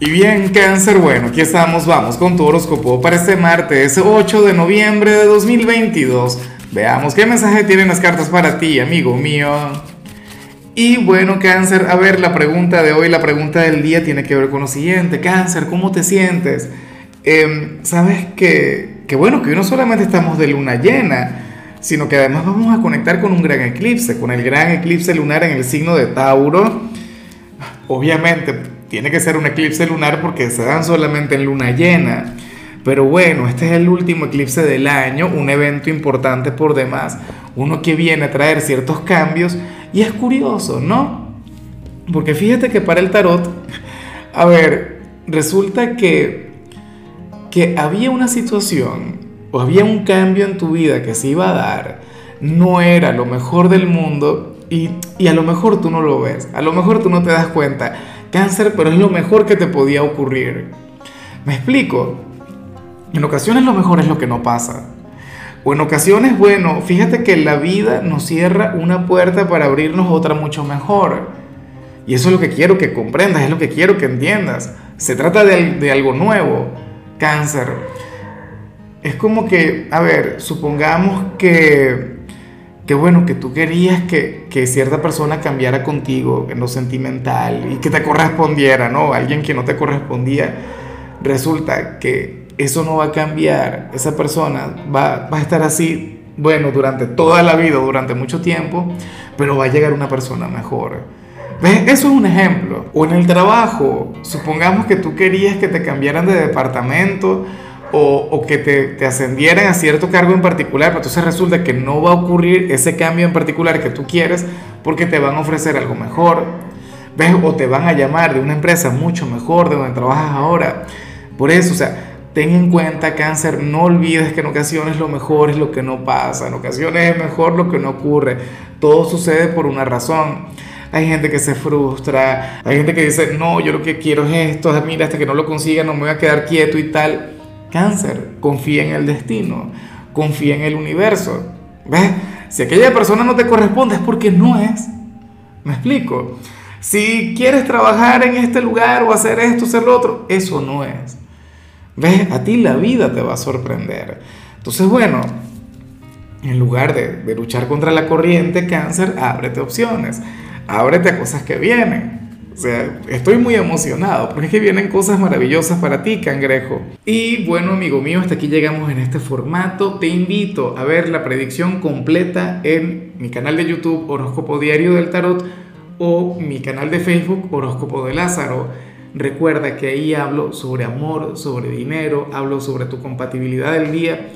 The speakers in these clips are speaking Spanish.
Y bien, cáncer, bueno, aquí estamos, vamos con tu horóscopo para este martes 8 de noviembre de 2022. Veamos qué mensaje tienen las cartas para ti, amigo mío. Y bueno, cáncer, a ver, la pregunta de hoy, la pregunta del día tiene que ver con lo siguiente. Cáncer, ¿cómo te sientes? Em, Sabes que, que bueno, que hoy no solamente estamos de luna llena, sino que además vamos a conectar con un gran eclipse, con el gran eclipse lunar en el signo de Tauro. Obviamente, tiene que ser un eclipse lunar porque se dan solamente en luna llena. Pero bueno, este es el último eclipse del año, un evento importante por demás, uno que viene a traer ciertos cambios. Y es curioso, ¿no? Porque fíjate que para el tarot, a ver, resulta que, que había una situación o había un cambio en tu vida que se iba a dar, no era lo mejor del mundo y, y a lo mejor tú no lo ves, a lo mejor tú no te das cuenta cáncer, pero es lo mejor que te podía ocurrir. ¿Me explico? En ocasiones lo mejor es lo que no pasa. O en ocasiones, bueno, fíjate que la vida nos cierra una puerta para abrirnos otra mucho mejor. Y eso es lo que quiero que comprendas, es lo que quiero que entiendas. Se trata de, de algo nuevo, cáncer. Es como que, a ver, supongamos que Qué bueno que tú querías que, que, cierta persona cambiara contigo en lo sentimental y que te correspondiera, ¿no? Alguien que no te correspondía. Resulta que eso no va a cambiar. Esa persona va, va a estar así, bueno, durante toda la vida, durante mucho tiempo, pero va a llegar una persona mejor. ¿Ves? Eso es un ejemplo. O en el trabajo, supongamos que tú querías que te cambiaran de departamento o, que te, ascendieran a cierto cargo en particular, pero entonces resulta que no va a ocurrir ese cambio en particular que tú quieres porque te van a ofrecer algo mejor, ¿ves? O te van a llamar de una empresa mucho mejor de donde trabajas ahora. Por eso, o sea, ten en cuenta cáncer, no olvides que en ocasiones lo mejor es lo que no pasa, en ocasiones es mejor lo que no ocurre, todo sucede por una razón. Hay gente que se frustra, hay gente que dice, no, yo lo que quiero es esto, mira, hasta que no lo consiga no me voy a quedar quieto y tal. Cáncer, confía en el destino, confía en el universo. ¿Ves? Si aquella persona no te corresponde es porque no es. ¿Me explico? Si quieres trabajar en este lugar o hacer esto, hacer lo otro, eso no es. ¿Ves? A ti la vida te va a sorprender. Entonces, bueno, en lugar de, luchar contra la corriente, cáncer, ábrete opciones. Ábrete a cosas que vienen. O sea, estoy muy emocionado porque es que vienen cosas maravillosas para ti, cangrejo. Y bueno, amigo mío, hasta aquí llegamos en este formato. Te invito a ver la predicción completa en mi canal de YouTube Horóscopo Diario del Tarot o mi canal de Facebook Horóscopo de Lázaro. Recuerda que ahí hablo sobre amor, sobre dinero, hablo sobre tu compatibilidad del día.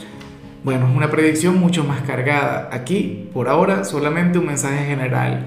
Bueno, es una predicción mucho más cargada. Aquí, por ahora, solamente un mensaje general